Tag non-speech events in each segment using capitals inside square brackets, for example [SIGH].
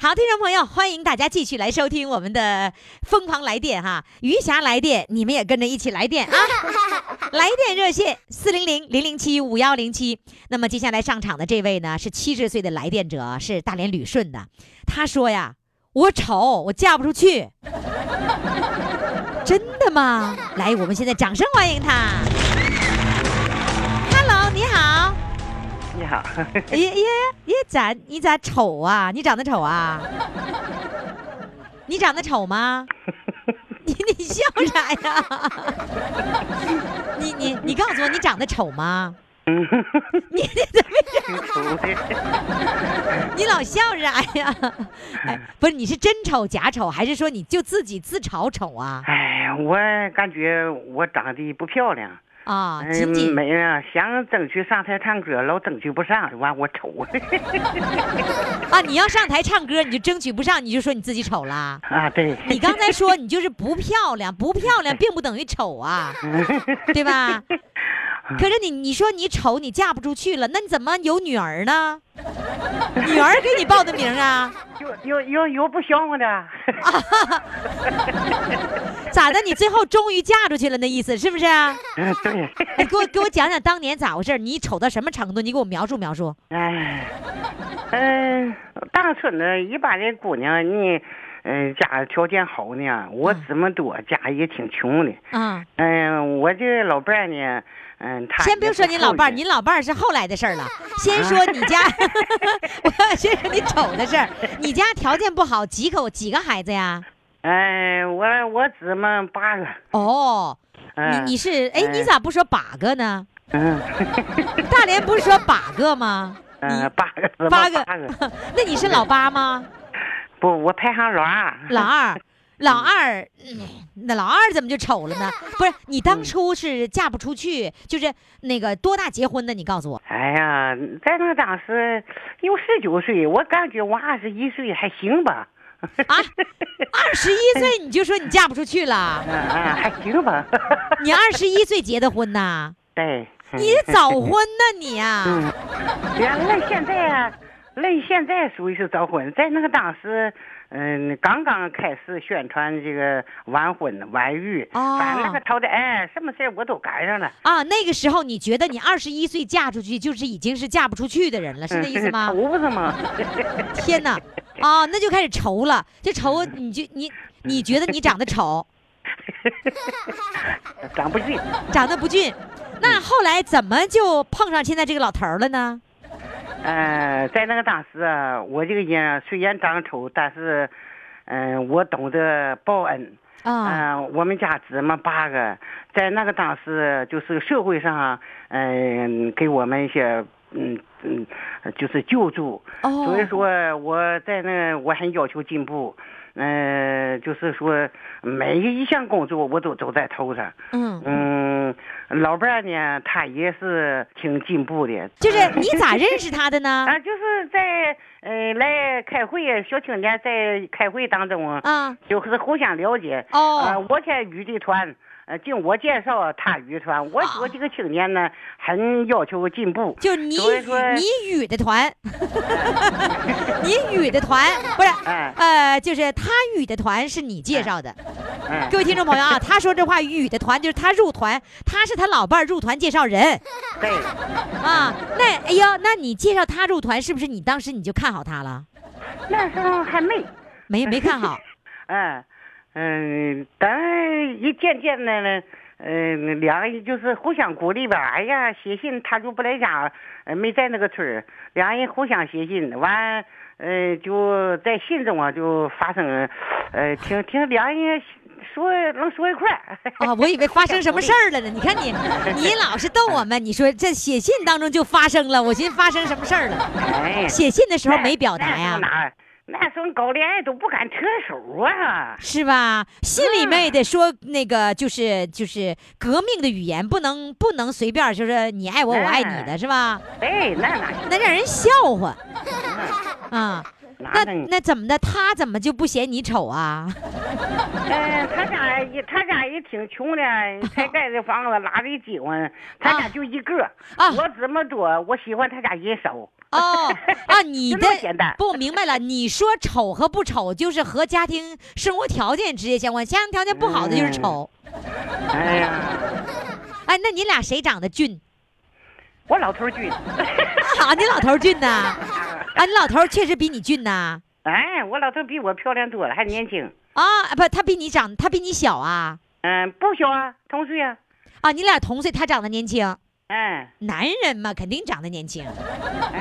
好，听众朋友，欢迎大家继续来收听我们的疯狂来电哈，余霞来电，你们也跟着一起来电啊！[LAUGHS] 来电热线四零零零零七五幺零七。那么接下来上场的这位呢，是七十岁的来电者，是大连旅顺的。他说呀，我丑，我嫁不出去。[LAUGHS] 真的吗？来，我们现在掌声欢迎他。好，耶耶耶，咋你咋丑啊？你长得丑啊？你长得丑吗？[LAUGHS] 你你笑啥呀？你你你告诉我，你长得丑吗？[LAUGHS] 你你怎么 [LAUGHS] 你老笑啥呀？哎，不是，你是真丑假丑，还是说你就自己自嘲丑啊？哎呀，我感觉我长得不漂亮。啊，嗯仅仅没啊，想争取上台唱歌，老争取不上，完我丑。[LAUGHS] 啊，你要上台唱歌，你就争取不上，你就说你自己丑啦。啊，对。你刚才说你就是不漂亮，不漂亮并不等于丑啊，[LAUGHS] 对吧？可是你你说你丑，你嫁不出去了，那你怎么有女儿呢？女儿给你报的名啊？有有有有不想我的。[LAUGHS] 咋的？你最后终于嫁出去了，那意思是不是？嗯，对。你给我给我讲讲当年咋回事？你丑到什么程度？你给我描述描述。哎，嗯、大村的一般的姑娘，你，嗯、家条件好呢，我这么多，家也挺穷的。嗯、嗯、我这老伴儿呢，嗯、他先别说你老伴儿，你你老伴儿是后来的事儿了。[LAUGHS] 先说你家，[LAUGHS] 我先说你丑的事儿。你家条件不好，几口几个孩子呀？哎，我我姊妹八个。哦，你嗯你是哎，你咋不说八个呢？嗯 [LAUGHS] 大连不是说八个吗？嗯，八个八个八个。，那你是老八吗？不，我排行老二。老二，老二，嗯那老二怎么就丑了呢？不是，你当初是嫁不出去，就是那个多大结婚的？你告诉我。哎呀，在那当时有十九岁，我感觉我二十一岁还行吧。啊，[LAUGHS] 二十一岁你就说你嫁不出去了？嗯 [LAUGHS] 嗯，还行吧。[LAUGHS] 你二十一岁结的婚呐？对。你早婚呢你呀、嗯，原来现在啊，那现在属于是早婚，在那个当时，嗯，刚刚开始宣传这个晚婚晚育，哦反正那个朝代，哎，什么事儿我都赶上了。啊，那个时候你觉得你二十一岁嫁出去就是已经是嫁不出去的人了，是那意思吗？[LAUGHS] 愁不是吗？[LAUGHS] 天哪，啊，那就开始愁了，就愁你就你你觉得你长得丑，[LAUGHS] 长不俊。长得不俊，那后来怎么就碰上现在这个老头了呢？呃，在那个当时啊，我这个人虽然长得丑，但是，嗯、我懂得报恩。啊、嗯、我们家姊妹八个，在那个当时就是社会上，嗯、给我们一些，嗯嗯，就是救助。哦所以说我在那我很要求进步，嗯、就是说每一项工作我都走在头上。嗯，嗯，老伴儿呢，他也是挺进步的。就是 [LAUGHS] 你咋认识他的呢？啊，就是在呃来开会，小青年在开会当中啊，啊，就是互相了解。哦呃，我在女的团，呃，经我介绍，他语团。我我这个青年呢，很要求进步。就你语所以说你语的团，[LAUGHS] 你语的团不是哎呃，就是他语的团是你介绍的。嗯，各位听众朋友啊，他说这话语的团就是他入团，他是他老伴儿入团介绍人对，[LAUGHS] 啊。那哎呀，那你介绍他入团，是不是你当时你就看好他了？那时候还没。没没看好嗯 [LAUGHS] 嗯，但一渐渐的呢，嗯，两个人就是互相鼓励吧。哎呀，写信他就不在家，呃，没在那个村儿，两人互相写信，完，呃，就在信中啊就发生，呃，听听两人说能说一块儿。啊，我以为发生什么事儿了呢？你看你，[LAUGHS] 你老是逗我们，你说这写信当中就发生了，我寻思发生什么事儿了？哎，写信的时候没表达呀，哪？那时候搞恋爱都不敢扯手啊。是吧？心里面也得说那个，就是就是革命的语言，不能不能随便就是你爱我，我爱你的是吧？哎，那哪那让人笑话 [LAUGHS] 啊。那？那怎么的？他怎么就不嫌你丑啊？嗯，[LAUGHS] 他家也他家也挺穷的，才盖的房子，拉的结婚，他家就一个。啊我这么多，我喜欢他家人少。哦 [LAUGHS] 啊，你就的不我明白了。你说丑和不丑，就是和家庭生活条件直接相关。家庭条件不好的就是丑。哎呀，[LAUGHS] 哎，那你俩谁长得俊？我老头儿俊。啊，你老头儿俊呐？啊，你老头确实比你俊呐。哎，我老头比我漂亮多了，还年轻。啊，不，他比你长，他比你小啊。嗯，不小啊，同岁啊。啊，你俩同岁，他长得年轻。哎，男人嘛，肯定长得年轻。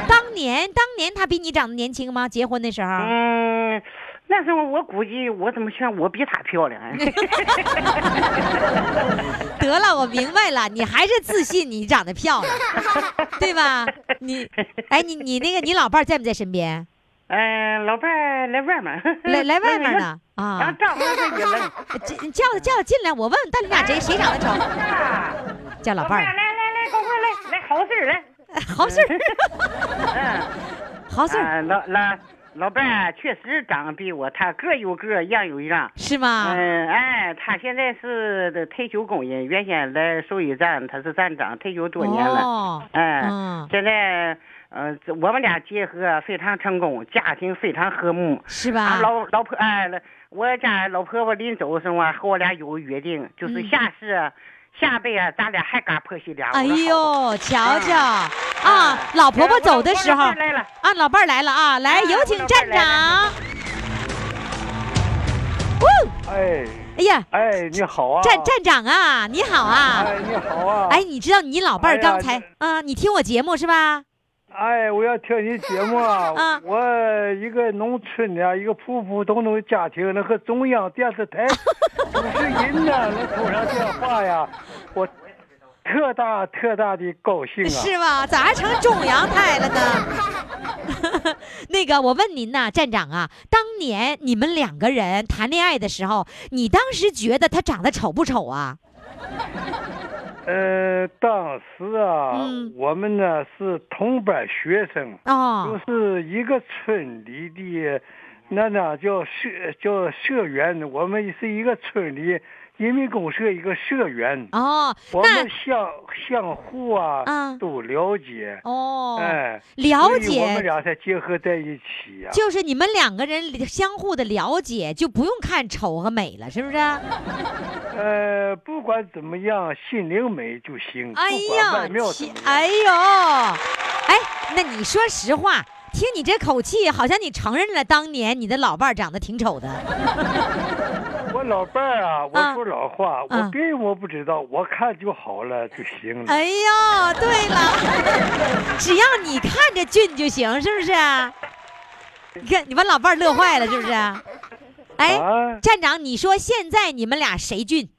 当年，当年他比你长得年轻吗？结婚的时候？嗯，那时候我估计我怎么想，我比她漂亮。[LAUGHS] 得了，我明白了，你还是自信你长得漂亮，对吧？你，哎，你你那个你老伴儿在不在身边？嗯，老伴儿来外面儿，来 [LAUGHS] 来外面呢。呢？啊，叫他叫他进来，我问问到底俩谁谁长得丑？啊，叫老伴儿，来来来，快快来，来好事儿来。[LAUGHS] 好事儿，嗯，好事儿，啊，老老老伴儿确实长得比我，他个有个，样有样。是吗？嗯，哎，他现在是的退休工人，原先在兽医站，他是站长，退休多年了。哦，嗯，嗯，现在，呃，我们俩结合非常成功，家庭非常和睦。是吧俺？老老婆哎，我家老婆婆临走的时候啊，和我俩有个约定，就是嗯下世啊、下辈啊，咱俩还敢婆媳俩。哎呦，瞧瞧啊啊！老婆婆走的时候啊，老伴儿来了啊，来啊有请站长哎哎呀，哎，你好啊！站站长啊，你好啊！哎，你好啊！哎，你知道你老伴儿刚才啊，你听我节目是吧？哎，我要听你节目啊！啊我一个农村的一个普普通通的家庭，那和中央电视台主持人呢，能通上电话呀，我特大特大的高兴啊！是吧？咋还成中央台了呢？[LAUGHS] 那个，我问您呐，站长啊，当年你们两个人谈恋爱的时候，你当时觉得他长得丑不丑啊？呃，当时啊，嗯。我们呢是同班学生，哦，就是一个村里的，那那叫社叫社员，我们是一个村里人民公社一个社员，哦，我们相相互啊、嗯都了解，哦，哎，了解我们，俩才结合在一起呀、就是你们两个人相互的了解，就不用看丑和美了，是不是？呃，不管怎么样，心灵美就行，哎呀。哎呦，哎，那你说实话，听你这口气，好像你承认了当年你的老伴儿长得挺丑的。我老伴儿啊，我啊说老话，嗯我别人我不知道，我看就好了就行了。哎呦，对了，[LAUGHS] 只要你看着俊就行，是不是？你看你把老伴儿乐坏了，是不是？哎，啊，站长，你说现在你们俩谁俊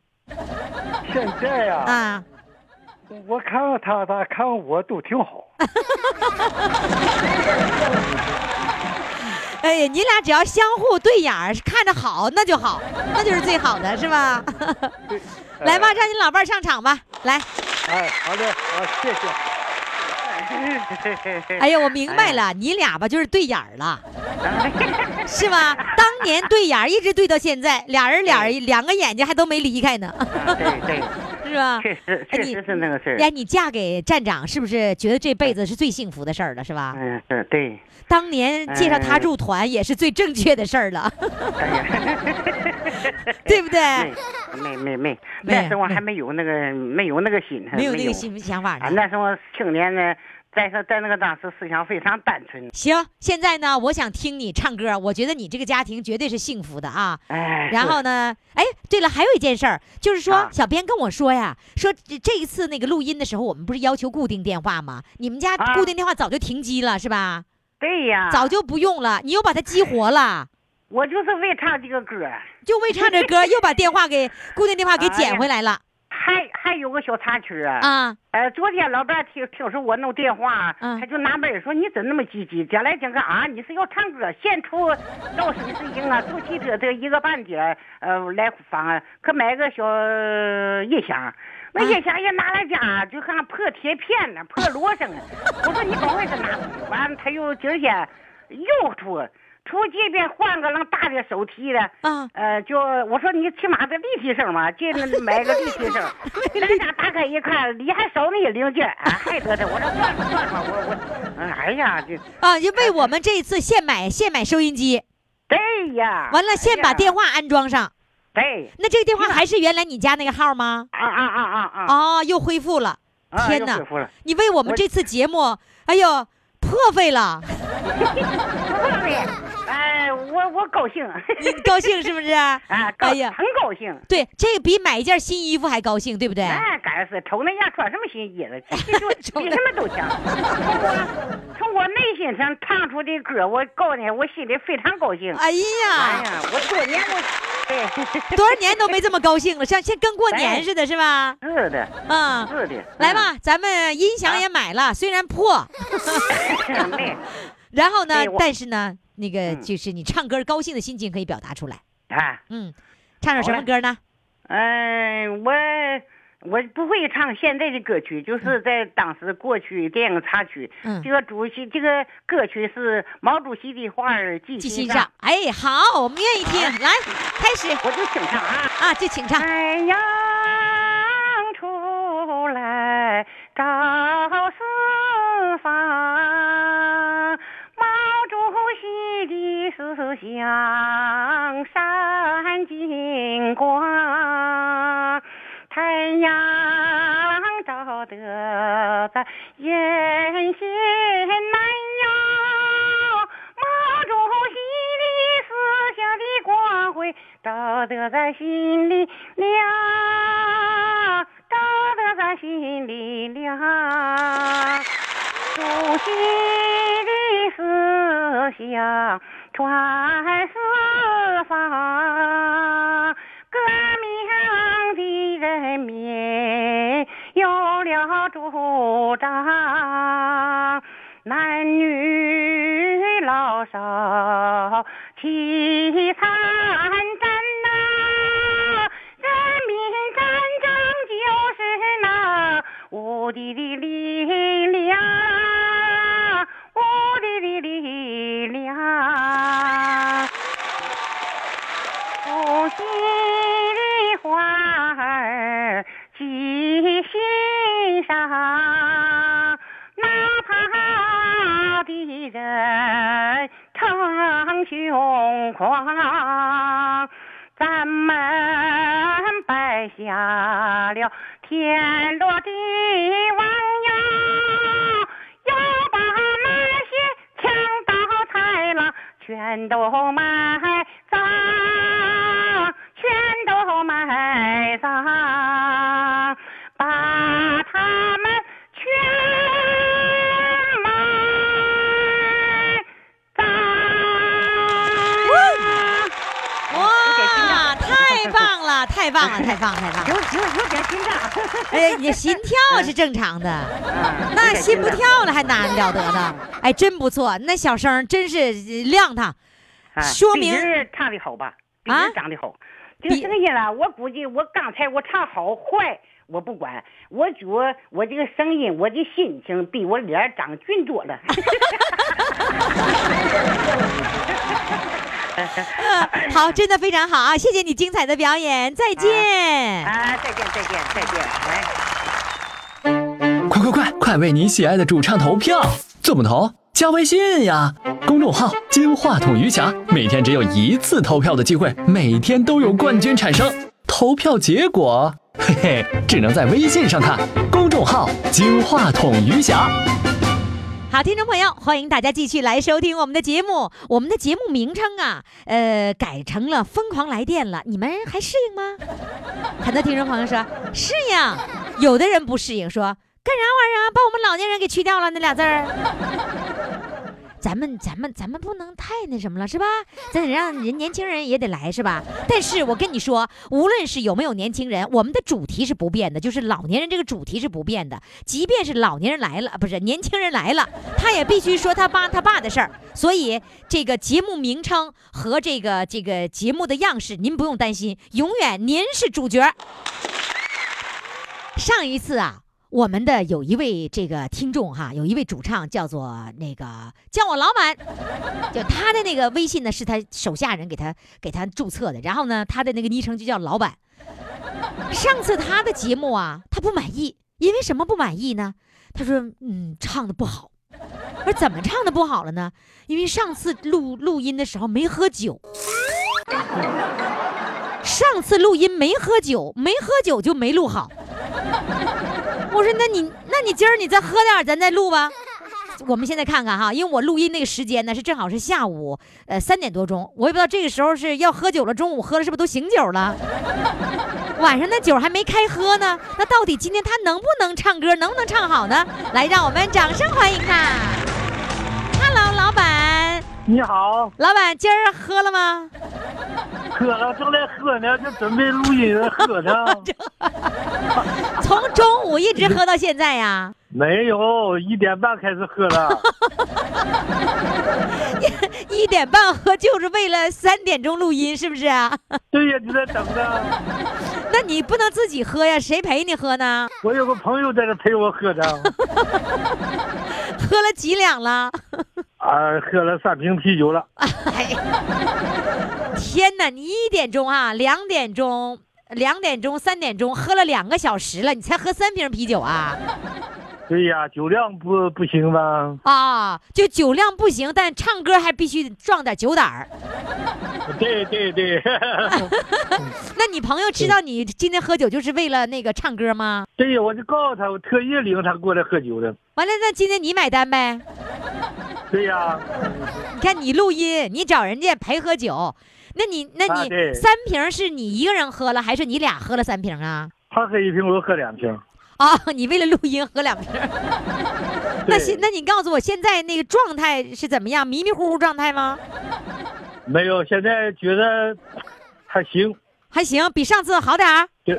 现在呀、啊？我看看他，他看看我都挺好。[LAUGHS] [LAUGHS] 哎呀，你俩只要相互对眼儿，看着好，那就好，那就是最好的，是吧？[LAUGHS] 来吧，让你老伴儿上场吧，来。哎，好的，好，谢谢。哎呀，我明白了，你俩吧就是对眼儿了，[LAUGHS] 是吧？当年对眼儿一直对到现在，俩人俩人两个眼睛还都没离开呢，对对，是吧？确实确实是那个事儿。哎，你嫁给站长是不是觉得这辈子是最幸福的事儿了，是吧？嗯，是对。当年介绍他入团也是最正确的事儿了，[LAUGHS] 对不对？没没没没，那时候还没有那个没有那个心，没有那个心想法啊，呢。那时候青年呢，再说在那个当时思想非常单纯，行，现在呢，我想听你唱歌，我觉得你这个家庭绝对是幸福的啊。哎，然后呢，哎，对了，还有一件事儿，就是说，啊小编跟我说呀，说这这一次那个录音的时候，我们不是要求固定电话吗？你们家啊固定电话早就停机了，是吧？对呀，早就不用了，你又把它激活了，我就是为唱这个歌，就为唱这歌，又把电话给固定电话给 [LAUGHS] 捡回来了还还有个小插曲啊。啊！呃，昨天老伴儿听听说我弄电话，嗯他就纳闷儿说：“你怎那么积极？将来讲个啊，你是要唱歌，献出到水水营啊，坐汽车这一个半点儿呃来访啊，可买个小呃音响，那音响一拿来家就看破铁片呢，破锣声啊。我说你赶快是拿完了他又今天又出。”出这边换个能大的手提的，啊呃，就我说你起码得立体声嘛，[LAUGHS] 这那买个立体声，[LAUGHS] 咱家打开一看，里还少那一零件，啊，还得的。我说算了算了，我我，哎呀，这啊，就为我们这一次现买现买收音机，对呀，完了现把电话话安装上。对，那这个电话还是原来你家那个号吗？啊啊啊啊啊，哦，又恢复了。啊天哪！你为我们这次节目，哎呦，破费了，[LAUGHS] 哎，我我高兴，[LAUGHS] 你高兴是不是？[LAUGHS] 啊，高哎呀很高兴。对，这个比买一件新衣服还高兴，对不对？哎该是瞅那样穿什么新衣服，[LAUGHS] 比什么都强。从我从我内心上唱出的歌，我告诉你，我心里非常高兴。哎呀哎呀，我多年我，对，多少年都没这么高兴了，像像跟过年似的，是吧？是的，嗯，是的。来吧，咱们音响也买了，虽然破，然后呢但是呢，那个嗯就是你唱歌高兴的心情可以表达出来。啊，嗯，唱首什么歌呢？嗯，我我不会唱现在的歌曲，就是在当时过去电影插曲。嗯这个主席，这个歌曲是毛主席的话儿记心上记心上，，哎，好，我们愿意听，来，开始我就请唱啊。啊，就请唱。太阳出来照四方，毛你的思想闪金光，太阳照得咱眼线难遥，毛主席的思想的光辉照得咱心里亮，照得咱心里亮。主席响传四方，革命的人民有了主张，男女老少了天罗地网呀，要把那些强盗豺狼全都埋 [LAUGHS] 太棒了，太棒了，太棒有了！有有点心脏，[LAUGHS] 哎，你心跳是正常的，嗯那心不跳了还难了得呢？哎，真不错，那小声真是亮堂。啊说明唱的好吧？比啊长得好。这个比声音啊，我估计我刚才我唱好坏我不管，我觉我这个声音，我的心情比我脸长俊多了。[LAUGHS] 好，真的非常好啊！谢谢你精彩的表演，再见。啊，再见再见再见，来。快快快，快为你喜爱的主唱投票！怎么投？加微信呀，公众号“金话筒余霞”，每天只有一次投票的机会，每天都有冠军产生。投票结果，嘿嘿，只能在微信上看。公众号“金话筒余霞”。好，听众朋友，欢迎大家继续来收听我们的节目。我们的节目名称啊，呃，改成了《疯狂来电》了，你们还适应吗？[LAUGHS] 很多听众朋友说适应，有的人不适应，说干啥玩意儿啊，把我们老年人给去掉了那俩字儿。咱们咱们咱们不能太那什么了，是吧？咱得让人年轻人也得来，是吧？但是我跟你说，无论是有没有年轻人，我们的主题是不变的，就是老年人这个主题是不变的。即便是老年人来了，不是年轻人来了，他也必须说他爸他爸的事儿。所以这个节目名称和这个这个节目的样式，您不用担心，永远您是主角。上一次啊。我们的有一位这个听众哈，有一位主唱叫做那个叫我老板，就他的那个微信呢是他手下人给他给他注册的，然后呢他的那个昵称就叫老板。上次他的节目啊，他不满意，因为什么不满意呢？他说嗯唱的不好。我说怎么唱的不好了呢？因为上次录录音的时候没喝酒，上次录音没喝酒，没喝酒就没录好。我说，那你那你今儿你再喝点，咱再录吧。[LAUGHS] 我们现在看看哈，因为我录音那个时间呢是正好是下午，呃三点多钟，我也不知道这个时候是要喝酒了，中午喝了是不是都醒酒了？[LAUGHS] 晚上那酒还没开喝呢，那到底今天他能不能唱歌，能不能唱好呢？来，让我们掌声欢迎他。你好，老板今儿喝了吗？喝了，正在喝呢，就准备录音喝呢。[LAUGHS] [LAUGHS] 从中午一直喝到现在呀？没有，一点半开始喝了。[LAUGHS] 一点半喝就是为了三点钟录音，是不是啊？[LAUGHS] 对呀，就在等着。那你不能自己喝呀，谁陪你喝呢？我有个朋友在这陪我喝的。[LAUGHS] 喝了几两了？啊，喝了三瓶啤酒了。哎，天哪！你一点钟啊，两点钟，两点钟，三点钟，喝了两个小时了，你才喝三瓶啤酒啊？对呀，酒量不不行吧？啊，就酒量不行，但唱歌还必须壮点酒胆儿。对 [LAUGHS] 对对。[LAUGHS] 那你朋友知道你今天喝酒就是为了那个唱歌吗？对呀，我就告诉他，我特意领他过来喝酒的。完了，那今天你买单呗？对呀。你看你录音，你找人家陪喝酒，那你那你三瓶是你一个人喝了，还是你俩喝了三瓶啊？他喝一瓶，我喝两瓶。啊，[LAUGHS] 你为了录音喝两瓶？[LAUGHS] 那现那你告诉我，现在那个状态是怎么样？迷迷糊糊状态吗？没有，现在觉得还行，还行，比上次好点儿。对，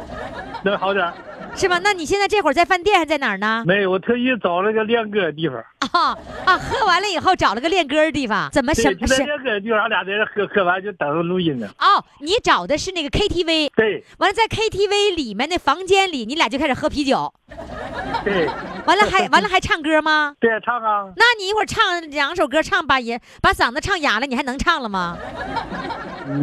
能好点儿。是吧？那你现在这会儿在饭店还在哪儿呢？没有，我特意找了个练歌的地方。[LAUGHS] 啊啊！喝完了以后找了个练歌的地方，怎么什么？是练歌的地方，俺俩在这喝，喝完就等着录音呢。哦，你找的是那个 KTV。对。完了，在 KTV 里面那房间里，你俩就开始喝啤酒。对。完了还完了还唱歌吗？对，唱啊。那你一会儿唱两首歌，唱把也把嗓子唱哑了，你还能唱了吗？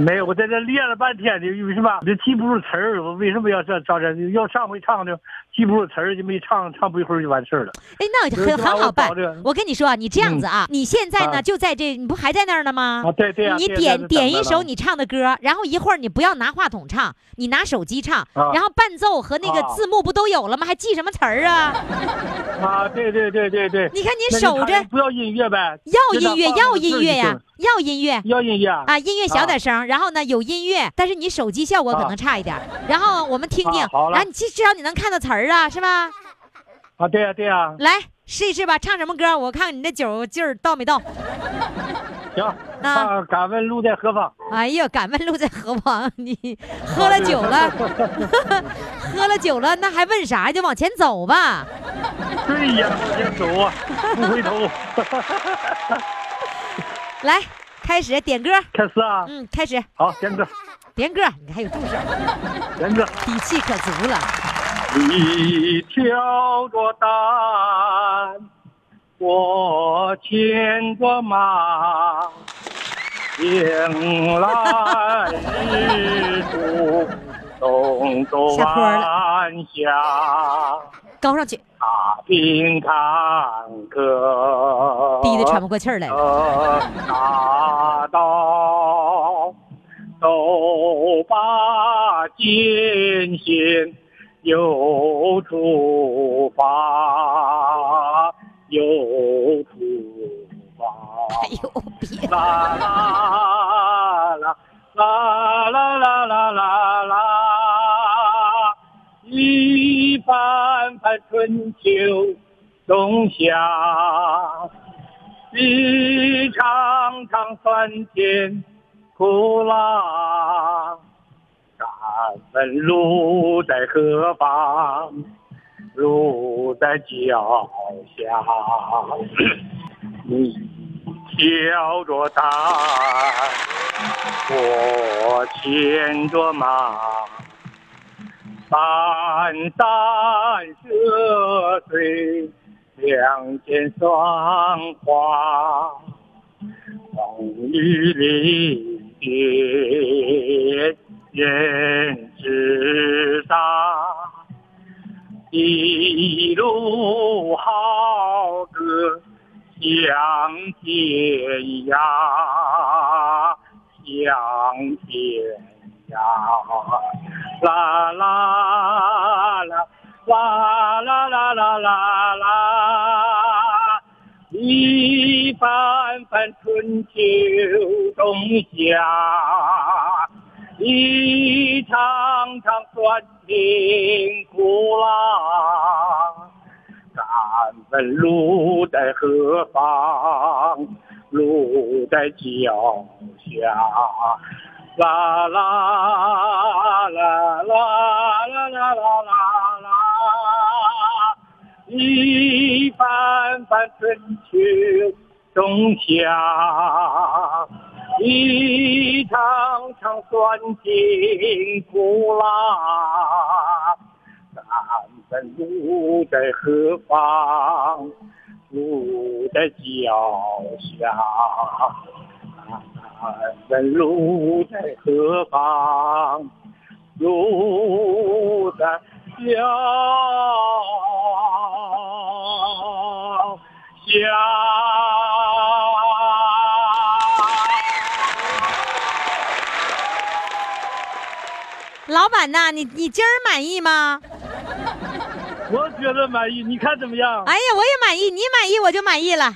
没有，我在这练了半天的，为什么？这记不住词儿，我为什么要这照这？要上回唱的记不住词儿，就没唱，唱不一会儿就完事儿了。哎，那很很好办。我跟你说，你这样子啊，你现在呢就在这，你不还在那儿呢吗？啊，对对你点点一首你唱的歌，然后一会儿你不要拿话筒唱，你拿手机唱，然后伴奏和那个字幕不都有了吗？还记什么词儿啊？[LAUGHS] 啊，对对对对对。你看你守着，不要音乐呗？要音乐，要音乐呀，要音乐，要音乐啊！音乐小点声。然后呢，有音乐，但是你手机效果可能差一点。[LAUGHS] 然后我们听听，然后你至少你能看到词儿啊，是吧？啊，对呀，对呀。来试一试吧，唱什么歌？我看你这酒劲儿到没到？行，啊，敢问路在何方？哎呀，敢问路在何方？你喝了酒了，[LAUGHS] 喝了酒了，那还问啥？就往前走吧。对呀，往前走啊，不回头。[LAUGHS] 来。开始点歌，开始啊！嗯，开始。好，点歌，点歌，你还有助手，点歌，底气可足了。你挑着担，我牵着马，迎来日出，东走晚霞。高上去。踏平坎坷，逼得喘不过气来了。大道走吧，艰险又出发，又出发啦啦啦啦啦啦啦啦啦，一番番春秋冬夏，一场场酸甜苦辣。敢问路在何方？路在脚下。你挑着担，我牵着马，山山涉水，两肩霜花，风雨凛冽，人知道。一路好歌向天涯，向天涯，啦啦啦啦啦啦啦啦啦，一番番春秋冬夏。一场场酸甜苦辣，敢问路在何方？路在脚下。啦啦啦啦啦啦啦啦啦，一番番春秋冬夏。一场场酸甜苦辣，敢问路在何方？路在脚下。敢问路在何方？路在脚老板呐，你你今儿满意吗？我觉得满意，你看怎么样？哎呀，我也满意，你满意我就满意了，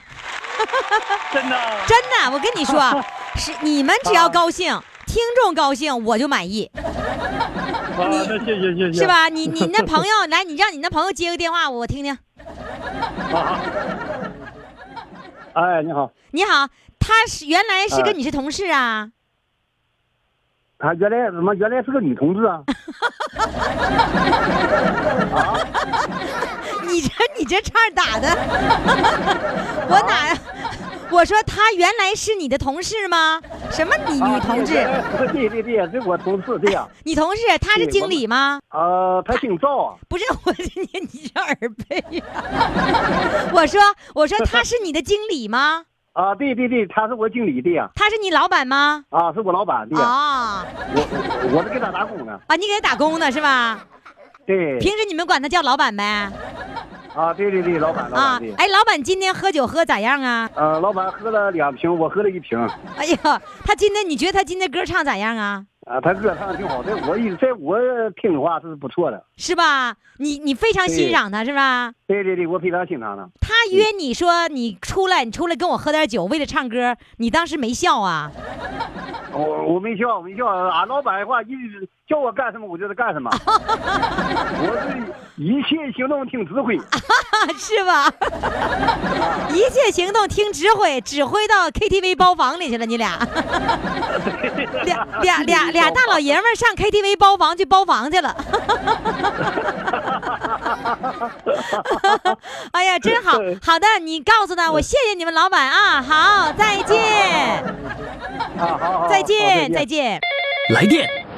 真的。真的，我跟你说，[LAUGHS] 是你们只要高兴，听众高兴，我就满意，啊，那谢谢谢谢。是？吧？你你那朋友 [LAUGHS] 来，你让你那朋友接个电话，我听听。啊。哎，你好，你好，他是原来是哎跟你是同事啊？他原来怎么原来是个女同志啊？[LAUGHS] 你这你这岔儿打的，[LAUGHS] 我哪？我说她原来是你的同事吗？什么你女同志？啊对对对，是我同事，对呀。你同事她是经理吗？呃，她姓赵啊。不是 [LAUGHS] 我，你你这耳背呀、我说我说她是你的经理吗？啊，对对对，他是我经理，的呀。他是你老板吗？啊，是我老板，的呀。啊我我是给他打工的。啊，你给他打工呢是吧？对。平时你们管他叫老板呗？啊，对对对，老板，老啊板，啊，。哎，老板今天喝酒喝咋样啊？呃，老板喝了两瓶，我喝了一瓶。哎呀，他今天你觉得他今天歌唱咋样啊？啊，他歌唱的挺好，在我一在我听的话是不错的。是吧？你你非常欣赏他是吧？对对对，我非常欣赏他。他约你说你出来，你出来跟我喝点酒，为了唱歌，你当时没笑啊？我 [LAUGHS] 我没笑，没笑。俺老板的话，一直叫我干什么我就得干什么。[LAUGHS] 我是一切行动听指挥。[LAUGHS] 是吧？一切行动听指挥，指挥到 KTV 包房里去了，你俩 [LAUGHS] 俩俩俩俩大老爷们上 KTV 包房去包房去了。哎呀，真好好的，你告诉他，我谢谢你们老板啊，好，再见，啊，好好，好再见，再。见。来电，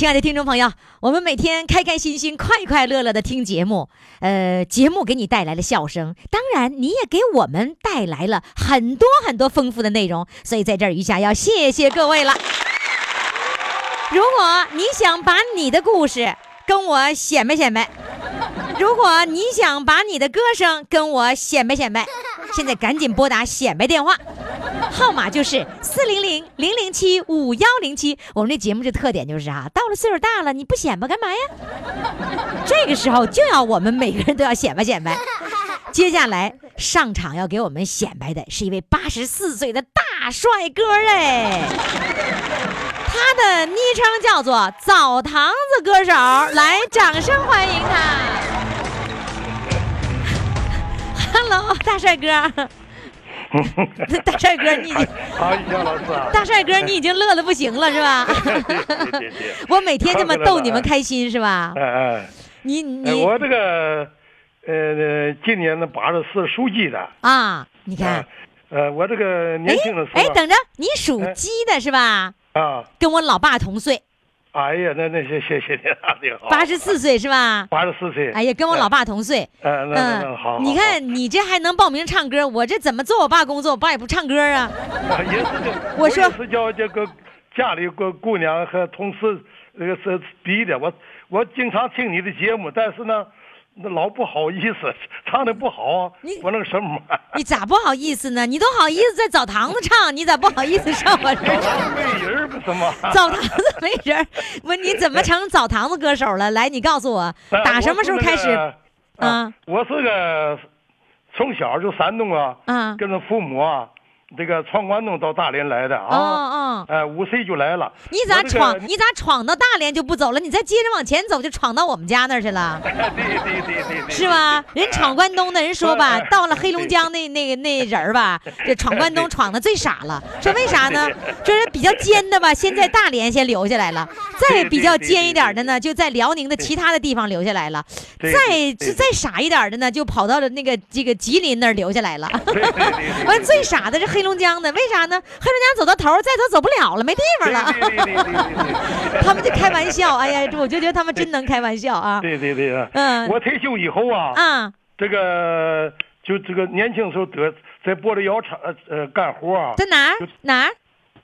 亲爱的听众朋友，我们每天开开心心、快快乐乐的听节目，呃，节目给你带来了笑声，当然你也给我们带来了很多很多丰富的内容，所以在这儿余霞要谢谢各位了。如果你想把你的故事跟我显摆显摆，如果你想把你的歌声跟我显摆显摆，[LAUGHS] 现在赶紧拨打显摆电话，号码就是四零零零零七五幺零七。我们这节目这特点就是啊，到了岁数大了，你不显摆干嘛呀？这个时候就要我们每个人都要显摆显摆。[LAUGHS] 接下来上场要给我们显摆的是一位八十四岁的大帅哥哎，他的昵称叫做“澡堂子歌手”，来，掌声欢迎他。大帅哥，大帅哥，[LAUGHS] 你已经好，于霞老师啊，大帅哥，你已经乐的不行了是吧？[LAUGHS] 我每天这么逗你们开心是吧？哎哎，你哎，你我这个呃，今年的八十四属鸡的，啊，你看啊，呃，我这个哎年轻的时候哎，啊等着，你属鸡的是吧？啊，跟我老爸同岁，哎呀，那那谢谢谢您啊，你好，八十四岁是吧？八十四岁，哎呀，跟我老爸同岁。嗯，那那那好，你看你这还能报名唱歌，我这怎么做我爸工作？我爸也不唱歌啊。好也是这，我说也是叫这个家里姑姑娘和同事那个是逼的，我我经常听你的节目，但是呢，那老不好意思，唱的不好你，我能什么？你咋不好意思呢？你都好意思在澡堂子唱，你咋不好意思上我这儿唱？[LAUGHS] 没人儿不是吗？澡堂子没人儿，我你怎么成澡堂子歌手了？来，你告诉我，呃打什么时候开始？啊，我是个从小就山东啊，啊跟着父母啊，这个闯关东到大连来的哦啊，哦，哎，五岁就来了。你咋我这个闯？你咋闯到大连就不走了？你再接着往前走，就闯到我们家那儿去了。[LAUGHS] 对对对对对，是吧？人闯关东的人说吧 [LAUGHS] 哎，到了黑龙江那那个那人儿吧，这闯关东闯的最傻了。说为啥呢？[LAUGHS] 说是比较尖的吧，先在大连先留下来了，再比较尖一点的呢，就在辽宁的其他的地方留下来了，再再傻一点的呢，就跑到了那个这个吉林那儿留下来了。完最傻的是黑龙江的，为啥呢？黑龙江走到头，再走走不了了，没地方了。[LAUGHS] 他们就开玩笑，哎呀，我就觉得他们真能开玩笑啊。对对对啊！嗯我退休以后啊，啊，这个就这个年轻时候得在玻璃窑厂呃呃干活啊，在哪儿哪儿？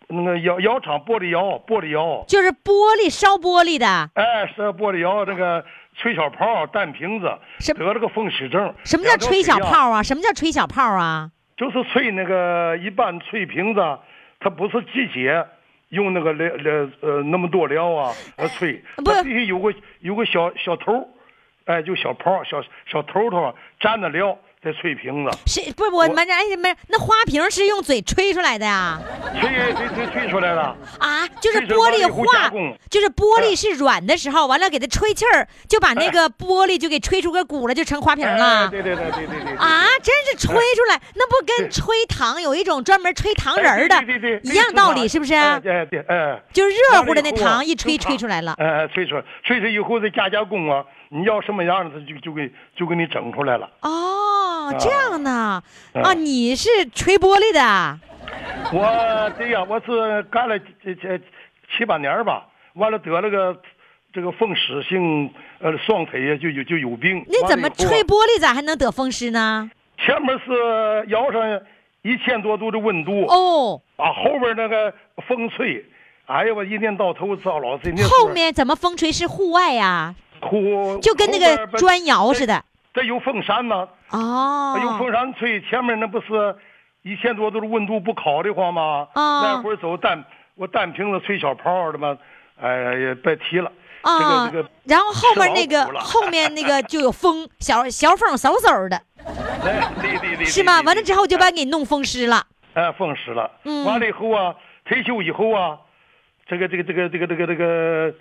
那个窑窑厂玻璃窑玻璃窑，就是玻璃烧玻璃的，哎，烧玻璃窑那个吹小泡弹瓶子，什得了个风湿症。什么叫吹小泡啊？什么叫吹小泡啊？就是吹那个一般吹瓶子，它不是季节用那个料料呃那么多料啊呃吹，它必须有个有个小小头儿，哎，就小泡儿小小头头沾着料再吹瓶子，是不是我们哎什么？那花瓶是用嘴吹出来的呀？吹吹吹吹出来了。啊，就是玻璃化，就是玻璃是软的时候，完了给它吹气儿，就把那个玻璃就给吹出个鼓了，就成花瓶哎了。对对对对对对。啊，真是吹出来，那不跟吹糖有一种专门吹糖人的一样道理，是不是？哎哎对哎。就是热乎的那糖一吹吹出来了。哎哎，吹出来，吹出以后再加加工啊，你要什么样的，他就就给就给你整出来了。哦，这样呢？啊，啊你是吹玻璃的？我对呀，我是干了这这七八年吧，完了得了个这个风湿性呃双腿呀就有就有病。那怎么吹玻璃咋还能得风湿呢？前面是窑上一千多度的温度，哦，啊，后边那个风吹，哎呀，我一年到头遭老师。那时候后面怎么风吹是户外呀？呼就跟那个砖窑似。的。这有风扇呢，哦，有风扇吹，前面那不是一千多度的温度不烤的慌吗？哦那会儿走单我单瓶子吹小泡的嘛，哎呀，别提了。啊这个这个，然后后面那个后面那个就有风，小小风嗖嗖的，[LAUGHS] 是吗？完了之后就把给你弄风湿了。哎，风湿了。嗯完了以后啊，退休以后啊，这个这个这个这个这个这个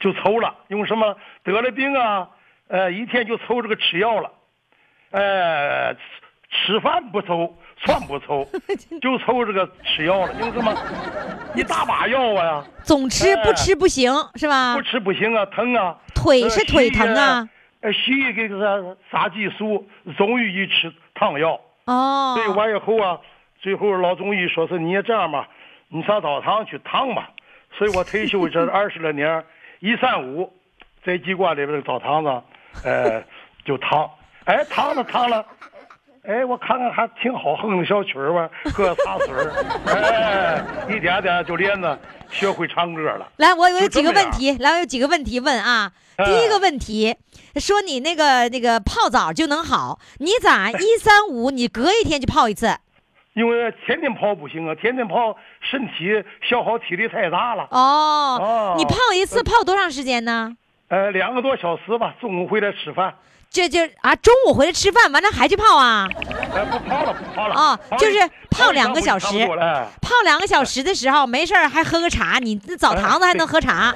就抽了，用什么得了病啊，呃，一天就抽这个吃药了，呃，吃吃饭不抽，饭不抽，[LAUGHS] 就抽这个吃药了，因为什么 [LAUGHS] 一大把药啊，总吃不吃不行是吧不？吃不行啊，疼啊，腿是腿疼啊。呃，西医给他啥激素，中医一吃烫药。哦对，完以后啊，最后老中医说是你也这样吧，你上澡堂去烫吧。所以我退休这二十来年，一三五在机关里边的澡堂子，呃，[LAUGHS] 就躺，哎，躺了躺了，哎，我看看还挺好哼的小曲儿吧，搁茶水儿，[LAUGHS] 哎，一点点就练着学会唱歌了。来，我我有几个问题，来，我有几个问题问啊。哎第一个问题，说你那个那个泡澡就能好，你咋一三五你隔一天就泡一次？因为天天跑不行啊，天天跑身体消耗体力太大了。哦哦，你泡一次泡多长时间呢？呃，两个多小时吧，中午回来吃饭。这就啊，中午回来吃饭完了还去泡啊？哎，不泡了，不泡了。哦就是泡两个小时泡两个小时的时候没事儿还喝个茶，你那澡堂子还能喝茶？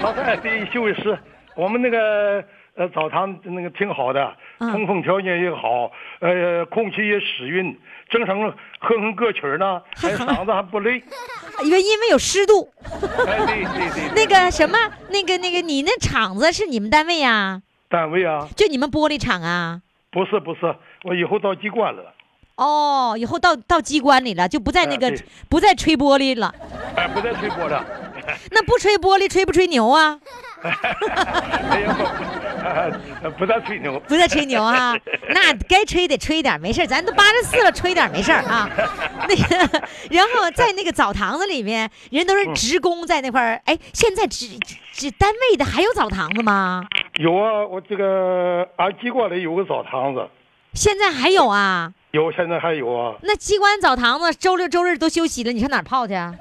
好在得休息室，我们那个呃澡堂那个挺好的，嗯通风条件也好，呃，空气也湿润，正常哼哼歌曲儿呢，[LAUGHS] 还嗓子还不累。[LAUGHS] 因为因为有湿度。哎，对对对，那个什么，那个那个，你那厂子是你们单位呀、单位啊，就你们玻璃厂啊？不是不是，我以后到机关了，哦，以后到到机关里了，就不在那个、不再吹玻璃了。哎，不再吹玻璃。[LAUGHS] 那不吹玻璃，吹不吹牛啊？[LAUGHS] 哎呀，不 [LAUGHS] 再吹牛，不再吹牛啊？那该吹得吹点，没事儿咱都八十四了，吹点没事儿啊。那个，然后在那个澡堂子里面，人都是职工在那块儿。哎，现在职职单位的还有澡堂子吗？有啊，我这个俺机关里有个澡堂子，现在还有啊？有现在还有啊。那机关澡堂子周六周日都休息了，你上哪儿泡去啊？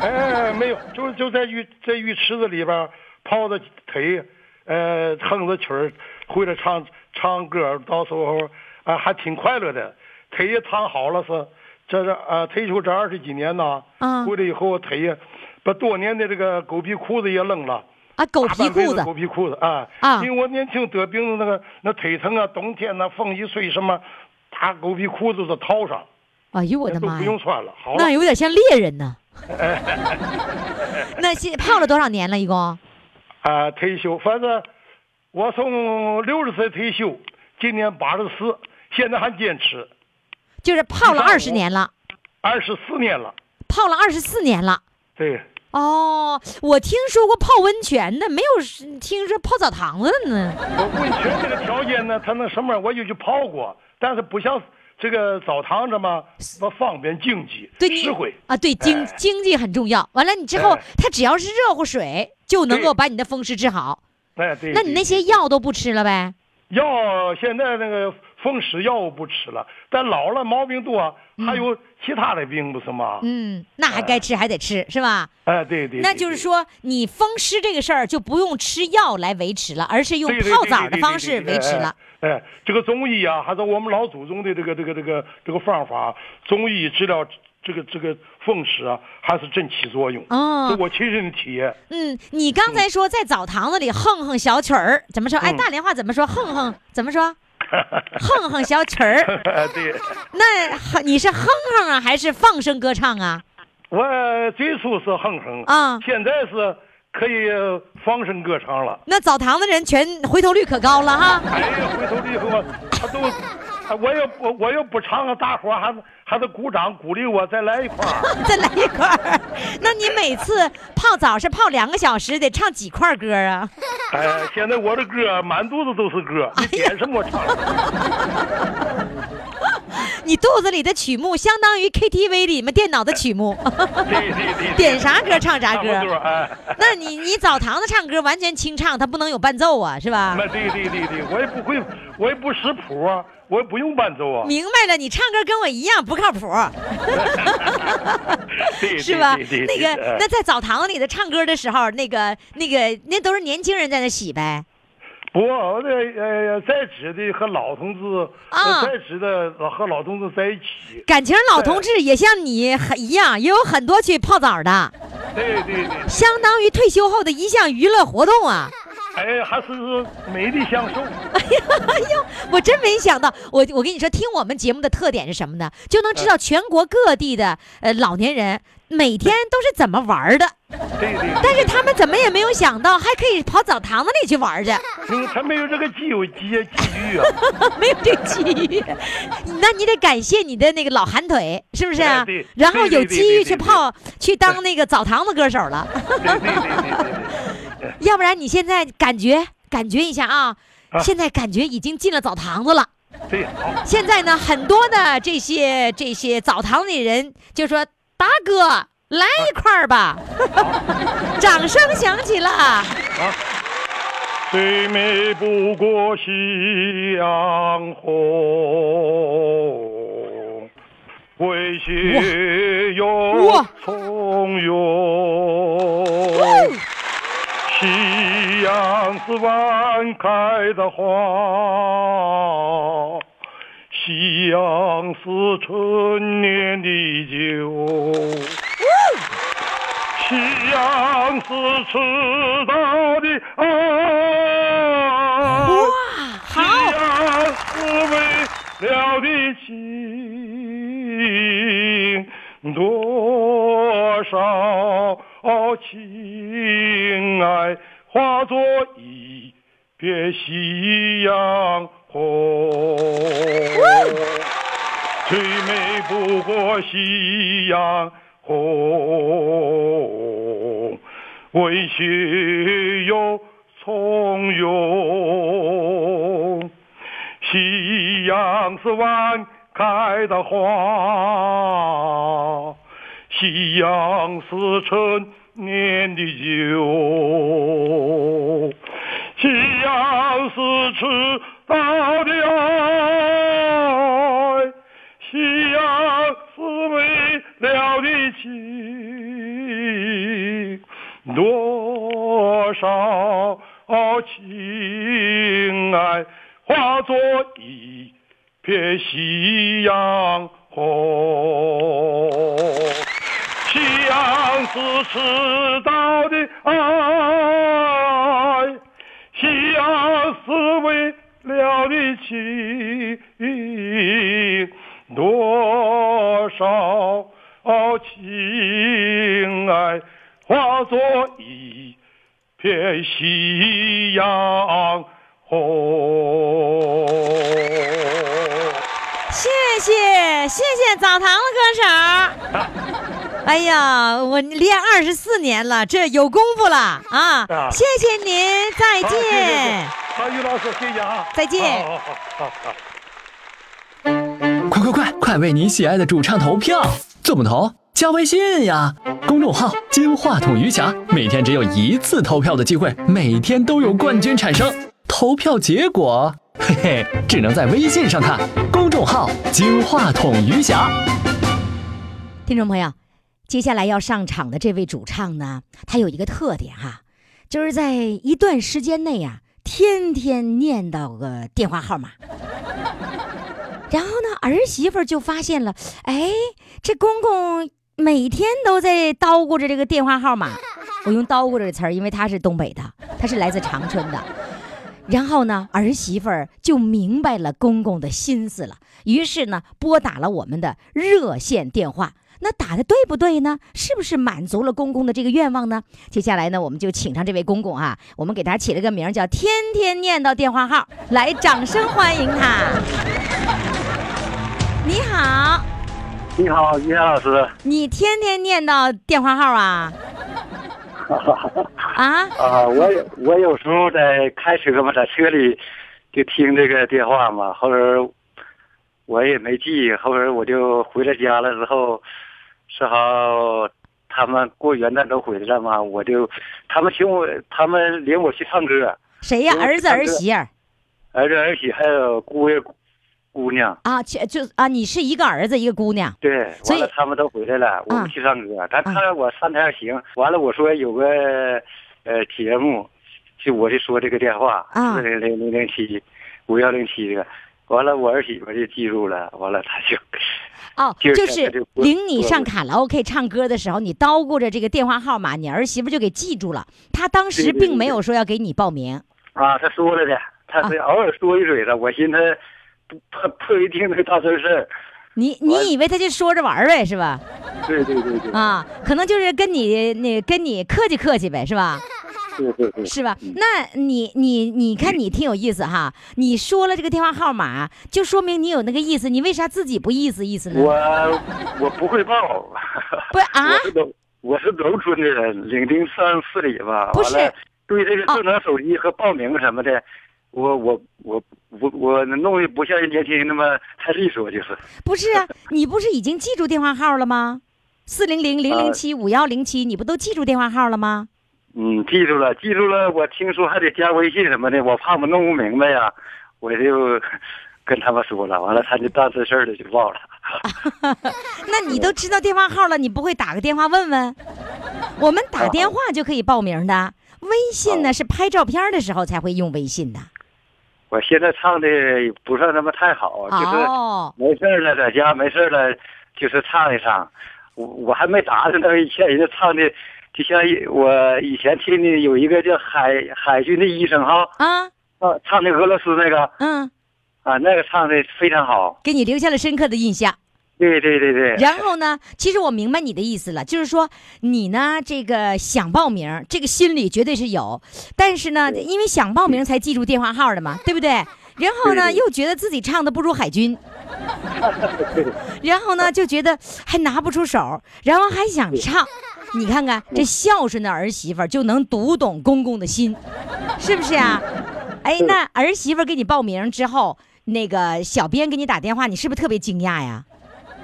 哎，没有，就就在浴在浴池子里边泡着腿，呃，哼着曲儿，回来唱唱歌，到时候啊还挺快乐的，腿也烫好了是，这是啊退休这二十几年呐，嗯回来以后腿也把多年的这个狗皮裤子也扔了。啊，狗皮裤子狗皮裤子啊！啊因为我年轻得病的那个那腿疼啊，冬天呐、风一吹什么，大狗皮裤子都套上，哎呦我的妈呀！不用穿了。好了那，有点像猎人呢。[LAUGHS] 那现泡了多少年了？一共？啊，退休，反正我从六十岁退休，今年八十四，现在还坚持，就是泡了二十年了，二十四年了。泡了二十四年了。对，哦，我听说过泡温泉的，没有听说泡澡堂子的呢。我温泉这个条件呢，它那什么，我就去泡过，但是不像这个澡堂子嘛，不方便经济，对你实惠。啊，对经哎经济很重要。完了，你之后哎它只要是热乎水，就能够把你的风湿治好。哎，对那你那些药都不吃了呗？药现在那个风湿药物不吃了，但老了毛病多，还有其他的病不是吗？嗯，那还该吃还得吃，是吧？哎，对对。那就是说，你风湿这个事儿就不用吃药来维持了，而是用泡澡的方式对维持了。哎。哎，这个中医啊，还是我们老祖宗的这个这个这个这个方法，中医治疗这个这个风湿啊，还是真起作用。哦这我亲身的体验。嗯，你刚才说在澡堂子里哼哼小曲儿，怎么说？哎，嗯大连话怎么说？哼哼怎么说？[LAUGHS] 哼哼小曲儿，哎，对，那哼你是哼哼啊，还是放声歌唱啊？我最初是哼哼啊现在是可以放声歌唱了。那澡堂的人全回头率可高了哈。哎呀，回头以后啊，他都，我要不我要不唱，大伙儿还还得鼓掌鼓励我再来一块儿。[LAUGHS] 再来一块儿，那你每次泡澡是泡两个小时，得唱几块歌啊？哎，现在我的歌满肚子都是歌，你点什么我唱什么。[LAUGHS] 你肚子里的曲目相当于 KTV 里面电脑的曲目，点啥歌唱啥歌。那你你澡堂子唱歌完全清唱，它不能有伴奏啊，是吧？那对对对对，我也不会，我也不识谱啊，我也不用伴奏啊。明白了，你唱歌跟我一样不靠谱，[LAUGHS] 是吧？那个那在澡堂子里的唱歌的时候，那个那个那都是年轻人在那洗呗。不，我这呃在职的和老同志，啊呃在职的和老同志在一起。感情老同志也像你很一样，也有很多去泡澡的，对对对，相当于退休后的一项娱乐活动啊。哎，还是美的享受。哎呀，哎呀，我真没想到，我我跟你说，听我们节目的特点是什么呢？就能知道全国各地的呃老年人每天都是怎么玩儿的，对对，但是他们怎么也没有想到，还可以跑澡堂子里去玩儿去，嗯，他没有这个机会机机遇啊。[LAUGHS] 没有这个机遇。那你得感谢你的那个老寒腿，是不是啊？然后有机遇去泡，去当那个澡堂子歌手了。对对对对对对。[LAUGHS] 要不然你现在感觉感觉一下啊，啊现在感觉已经进了澡堂子了。对，好，现在呢，很多的这些这些澡堂里人就说：“大哥，来一块儿吧！” [LAUGHS] 掌声响起了。最美不过夕阳红，为血又从容。夕阳是晚开的花，夕阳是春年的酒。夕阳是迟到的爱，夕阳是为了的情，多少情爱化作一片夕阳红。最美不过夕阳红，为血又从容。夕阳是晚开的花，夕阳是春年的酒，夕阳是迟到的爱。多少情爱化作一片夕阳红。夕阳是迟到的爱，夕阳是为了的情，多少情爱化作一片夕阳红。谢谢谢谢澡堂的歌手。哎呀，我练二十四年了，这有功夫了啊！啊谢谢您，再见。好，于老师，谢谢啊，再见好好好好好。快快快，快为你喜爱的主唱投票！怎么投？加微信呀，公众号“金话筒余霞”，每天只有一次投票的机会，每天都有冠军产生。投票结果，嘿嘿，只能在微信上看。公众号“金话筒余霞”。听众朋友，接下来要上场的这位主唱呢，他有一个特点哈，就是在一段时间内呀、天天念叨个电话号码。[LAUGHS] 然后呢，儿媳妇就发现了，哎，这公公每天都在叨咕着这个电话号码。[LAUGHS] 我用叨咕这个词儿，因为他是东北的，他是来自长春的。然后呢，儿媳妇儿就明白了公公的心思了，于是呢，拨打了我们的热线电话。那打的对不对呢？是不是满足了公公的这个愿望呢？接下来呢，我们就请上这位公公啊，我们给他起了个名叫“天天念叨电话号”，来，掌声欢迎他。你好，你好，于霞老师。你天天念叨电话号啊？[LAUGHS] 啊？啊，我有我有时候在开车嘛，在车里就听这个电话嘛，后来我也没记，后来我就回了家了之后，正好他们过元旦都回来了嘛，我就他们请我，他们领我去唱歌，谁呀？我儿子儿媳儿儿子儿媳还有姑爷姑娘，啊？就就啊，你是一个儿子一个姑娘。对，所以完了他们都回来了，我啊们去唱歌，他看我三天行，完了我说有个呃节目，就我就说这个电话啊四零零零零七五幺零七这个，完了我儿媳妇就记住了，完了他就哦，[LAUGHS] 就是领你上卡拉 OK 唱歌的时候，你叨咕着这个电话号码，你儿媳妇就给记住了。他当时并没有说要给你报名。啊，他说了的，他是偶尔说一嘴的，我寻思不不不一定能大成事儿，你你以为他就说着玩儿呗，是吧？对对对对，啊，可能就是跟你那跟你客气客气呗，是吧？对对对，是吧？那你你你看你挺有意思哈，你说了这个电话号码，就说明你有那个意思，你为啥自己不意思意思呢？我我不会报，[LAUGHS] 不啊我是农我是农村的人，领丁三四里吧，不是对这个哦智能手机和报名什么的，我我我我我弄的不像年轻人那么太利索，就是。不是啊，你不是已经记住电话号了吗？四零零零零七五幺零七，你不都记住电话号了吗？嗯，记住了，记住了。我听说还得加微信什么的，我怕我弄不明白呀，我就跟他们说了。完了，他就当真事儿了，就忘了。[LAUGHS] 那你都知道电话号了，你不会打个电话问问？我们打电话就可以报名的，微信呢是拍照片的时候才会用微信的。我现在唱的不算那么太好，就是哦，没事儿了，在家没事儿了，就是唱一唱。我我还没达到那，以前人家唱的，就像我以前听的有一个叫海海军的医生哈，啊，啊，唱的俄罗斯那个嗯，啊，那个唱的非常好。给你留下了深刻的印象。对对对对，然后呢，其实我明白你的意思了，就是说你呢，这个想报名，这个心里绝对是有，但是呢，因为想报名才记住电话号的嘛，对不对？然后呢，又觉得自己唱的不如海军，[LAUGHS] 然后呢，就觉得还拿不出手，然后还想唱。你看看这孝顺的儿媳妇就能读懂公公的心，是不是啊？哎，那儿媳妇给你报名之后，那个小编给你打电话，你是不是特别惊讶呀？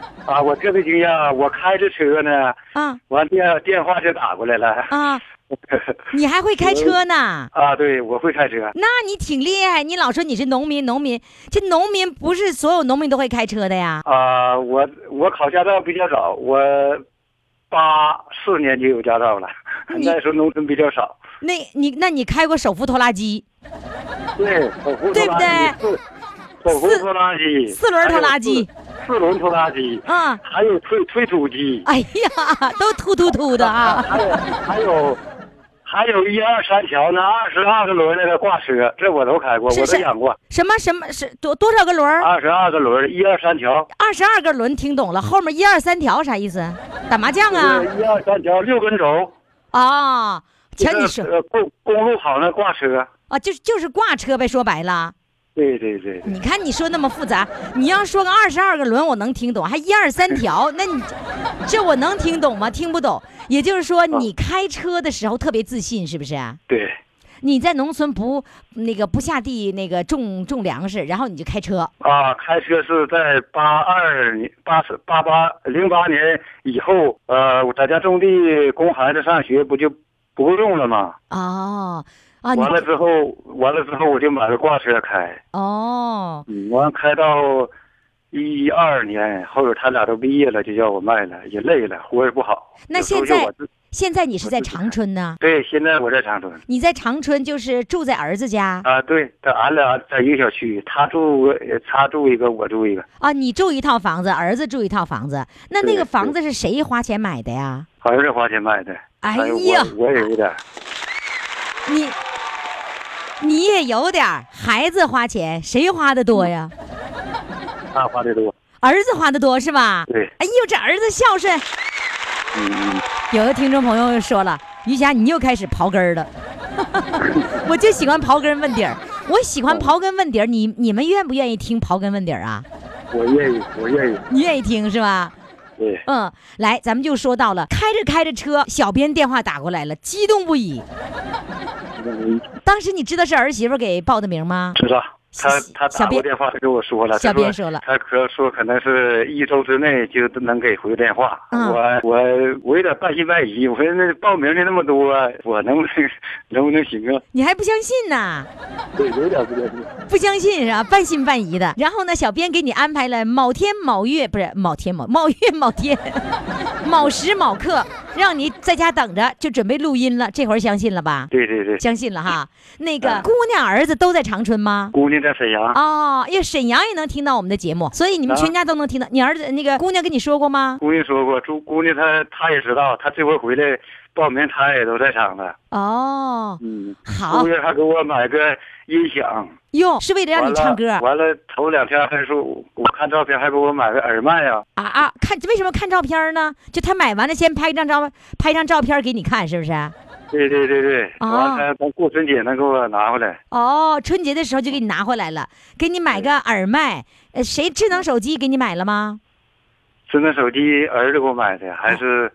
[LAUGHS] 啊，我特别惊讶，我开着车呢，啊完电电话就打过来了。啊！[LAUGHS] 你还会开车呢？啊，对，我会开车。那你挺厉害。你老说你是农民，农民，这农民不是所有农民都会开车的呀。啊，我我考驾照比较早，我八四年就有驾照了，那时候农村比较少。那你那你开过手扶拖拉机，对，手扶对不拖拉机，对不对手扶拖拉机，四轮拖拉机四轮拖拉机，啊？还有推推土机，哎呀，都突突突的啊！还有还有还有一二三条那二十二个轮那个挂车，这我都开过，我都养过。什么什么是多多少个轮？二十二个轮，一二三条，二十二个轮，听懂了。后面一二三条啥意思？打麻将啊？一二三条六根轴。啊，瞧你说呃公公路跑那挂车，啊，就是就是挂车呗，说白了。对对对，你看你说那么复杂，你要说个二十二个轮，我能听懂，还一二三条，[LAUGHS] 那你这我能听懂吗？听不懂。也就是说，你开车的时候特别自信，是不是？对你在农村不那个不下地那个种种粮食，然后你就开车啊，开车是在八二年、八十八八零八年以后，呃，我在家种地，供孩子上学，不就不用了吗？哦啊，完了之后，完了之后我就买个挂车开，哦嗯，完开到一二年，后边他俩都毕业了，就叫我卖了，也累了，活也不好。那现在现在你是在长春呢？对，现在我在长春。你在长春就是住在儿子家啊，对，在俺俩在一个小区，他住呃他住一个，我住一个，啊？你住一套房子，儿子住一套房子，那那个房子是谁花钱买的呀？儿子花钱买的。哎呀我我也有点儿。你你也有点儿孩子花钱，谁花的多呀？他花的多。儿子花的多是吧？对，哎呦，这儿子孝顺。嗯嗯，有的听众朋友说了，于霞，你又开始刨根儿了。[LAUGHS] 我就喜欢刨根问底儿，我喜欢刨根问底儿。你你们愿不愿意听刨根问底儿啊？我愿意，我愿意。你愿意听是吧？对，嗯，来，咱们就说到了，开着开着车，小编电话打过来了，激动不已。嗯当时你知道是儿媳妇给报的名吗？知道。他他打过电话跟我说了，小他编说了他可说可能是一周之内就能给回电话。嗯我我我有点半信半疑，我说那报名的那么多，我能不能能不能行啊？你还不相信呢？对，有点不相信。不相信是吧？半信半疑的。然后呢，小编给你安排了某天某月，不是某天某某月某天，[LAUGHS] 某时某刻，让你在家等着，就准备录音了。这会儿相信了吧？对对对，相信了哈。那个嗯姑娘儿子都在长春吗？姑娘在沈阳。哦，因为沈阳也能听到我们的节目，所以你们啊全家都能听到。你儿子那个姑娘跟你说过吗？姑娘说过，姑姑娘她她也知道，她这回回来报名，她也都在场了。哦，嗯，好姑娘还给我买个音响，哟，是为了让你唱歌完了头两天还说，我看照片还给我买个耳麦啊。啊啊！看为什么看照片呢？就他买完了，先拍一张照，拍张照片给你看，是不是？对对对对，哦完了咱过春节能给我拿回来。哦，春节的时候就给你拿回来了，给你买个耳麦。呃，谁智能手机给你买了吗？智能手机儿子给我买的，还是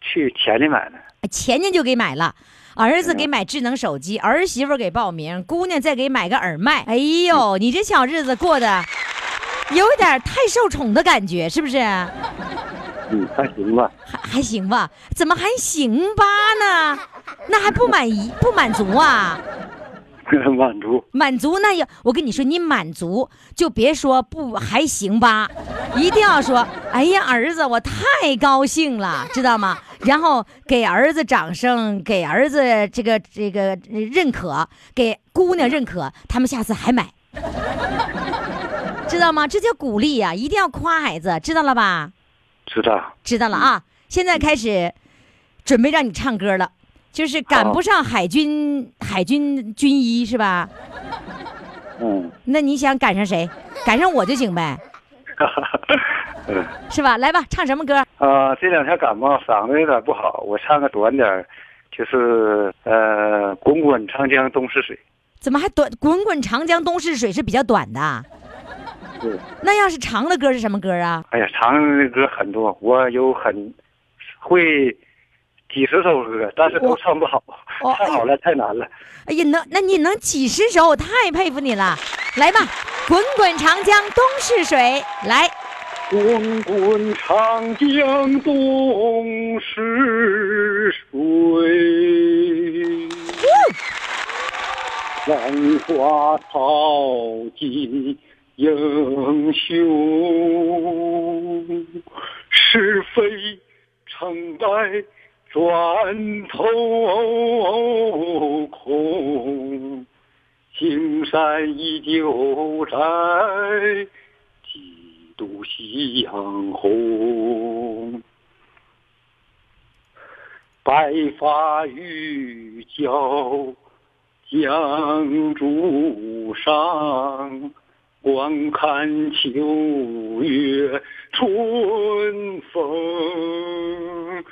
去前年买的。前年就给买了，儿子给买智能手机，儿媳妇给报名，姑娘再给买个耳麦。哎呦，你这小日子过得有点太受宠的感觉，是不是？嗯，还行吧。还还行吧？怎么还行吧呢？那还不满意不满足啊？[LAUGHS] 满足。满足那要我跟你说，你满足就别说不还行吧，一定要说，哎呀，儿子，我太高兴了，知道吗？然后给儿子掌声，给儿子这个这个认可，给姑娘认可，他们下次还买，知道吗？这叫鼓励呀、一定要夸孩子，知道了吧？知道。知道了啊！现在开始准备让你唱歌了，就是赶不上海军海军军医是吧？嗯。那你想赶上谁？赶上我就行呗，嗯。[LAUGHS] 是吧？来吧，唱什么歌？啊，这两天感冒，嗓子有点不好，我唱个短点儿，就是呃，滚滚长江东逝水。怎么还短？滚滚长江东逝水是比较短的，对。那要是长的歌是什么歌啊？哎呀，长的歌很多，我有很会几十首歌，但是都唱不好，哦唱好了太难了。哎呀，能那你能几十首，我太佩服你了。来吧，滚滚长江东逝水，来。滚滚长江东逝水，浪花淘尽英雄，是非成败转头空，青山依旧在。几度夕阳红，白发渔樵江渚上，观看秋月春风。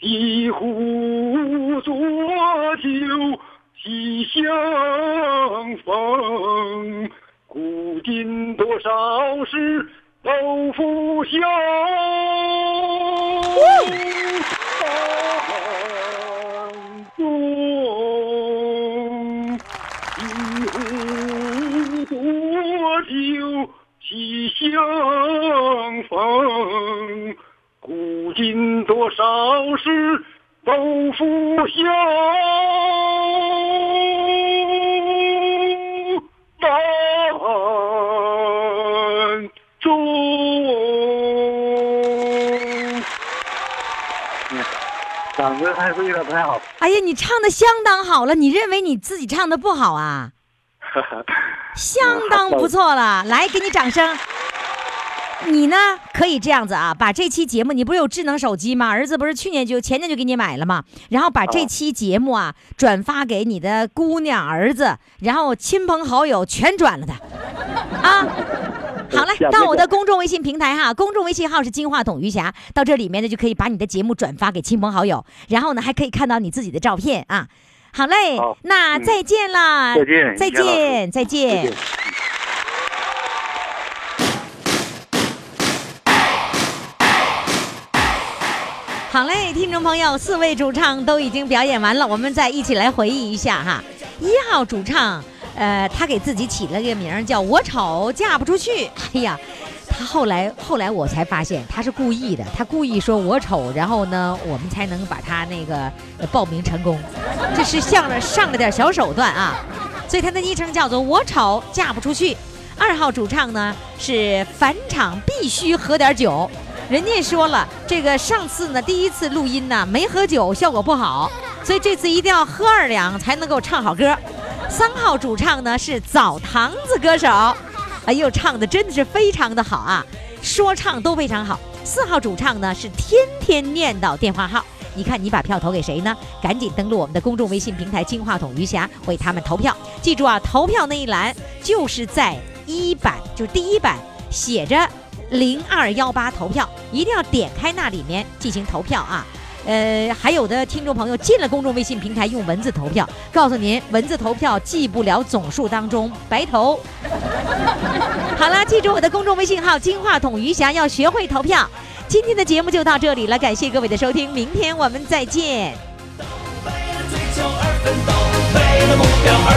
一壶浊酒喜相逢。古今多少事，都付笑。酒喜相逢。古今多少事，都付笑。当中，嗓子还是有点不太好。哎呀，你唱的相当好了，你认为你自己唱的不好啊？相当不错了，来，给你掌声。你呢，可以这样子啊，把这期节目，你不是有智能手机吗？儿子不是去年就前年就给你买了吗？然后把这期节目啊转发给你的姑娘、儿子，然后亲朋好友全转了他，啊。好嘞，到我的公众微信平台哈，公众微信号是金话筒余霞，到这里面呢就可以把你的节目转发给亲朋好友，然后呢还可以看到你自己的照片啊。好嘞，好那再见啦，再见，再见。再见好嘞，听众朋友，四位主唱都已经表演完了，我们再一起来回忆一下哈。一号主唱，呃，他给自己起了个名儿叫“我丑嫁不出去”。哎呀，他后来后来我才发现他是故意的，他故意说我丑，然后呢，我们才能把他那个报名成功，这是向了上了点小手段啊。所以他的昵称叫做“我丑嫁不出去”。二号主唱呢是返场必须喝点酒，人家说了，这个上次呢第一次录音呢没喝酒，效果不好，所以这次一定要喝二两才能够唱好歌。三号主唱呢是澡堂子歌手，哎呦，唱的真的是非常的好啊，说唱都非常好。四号主唱呢是天天念叨电话号。你看，你把票投给谁呢？赶紧登录我们的公众微信平台“金话筒余霞”，为他们投票。记住啊，投票那一栏就是在一版，就是第一版写着零二幺八投票，一定要点开那里面进行投票啊。呃，还有的听众朋友进了公众微信平台用文字投票，告诉您文字投票计不了总数当中，白投。好了，记住我的公众微信号“金话筒余霞”，要学会投票。今天的节目就到这里了，感谢各位的收听，明天我们再见。为了追求而奋斗，为了目标而。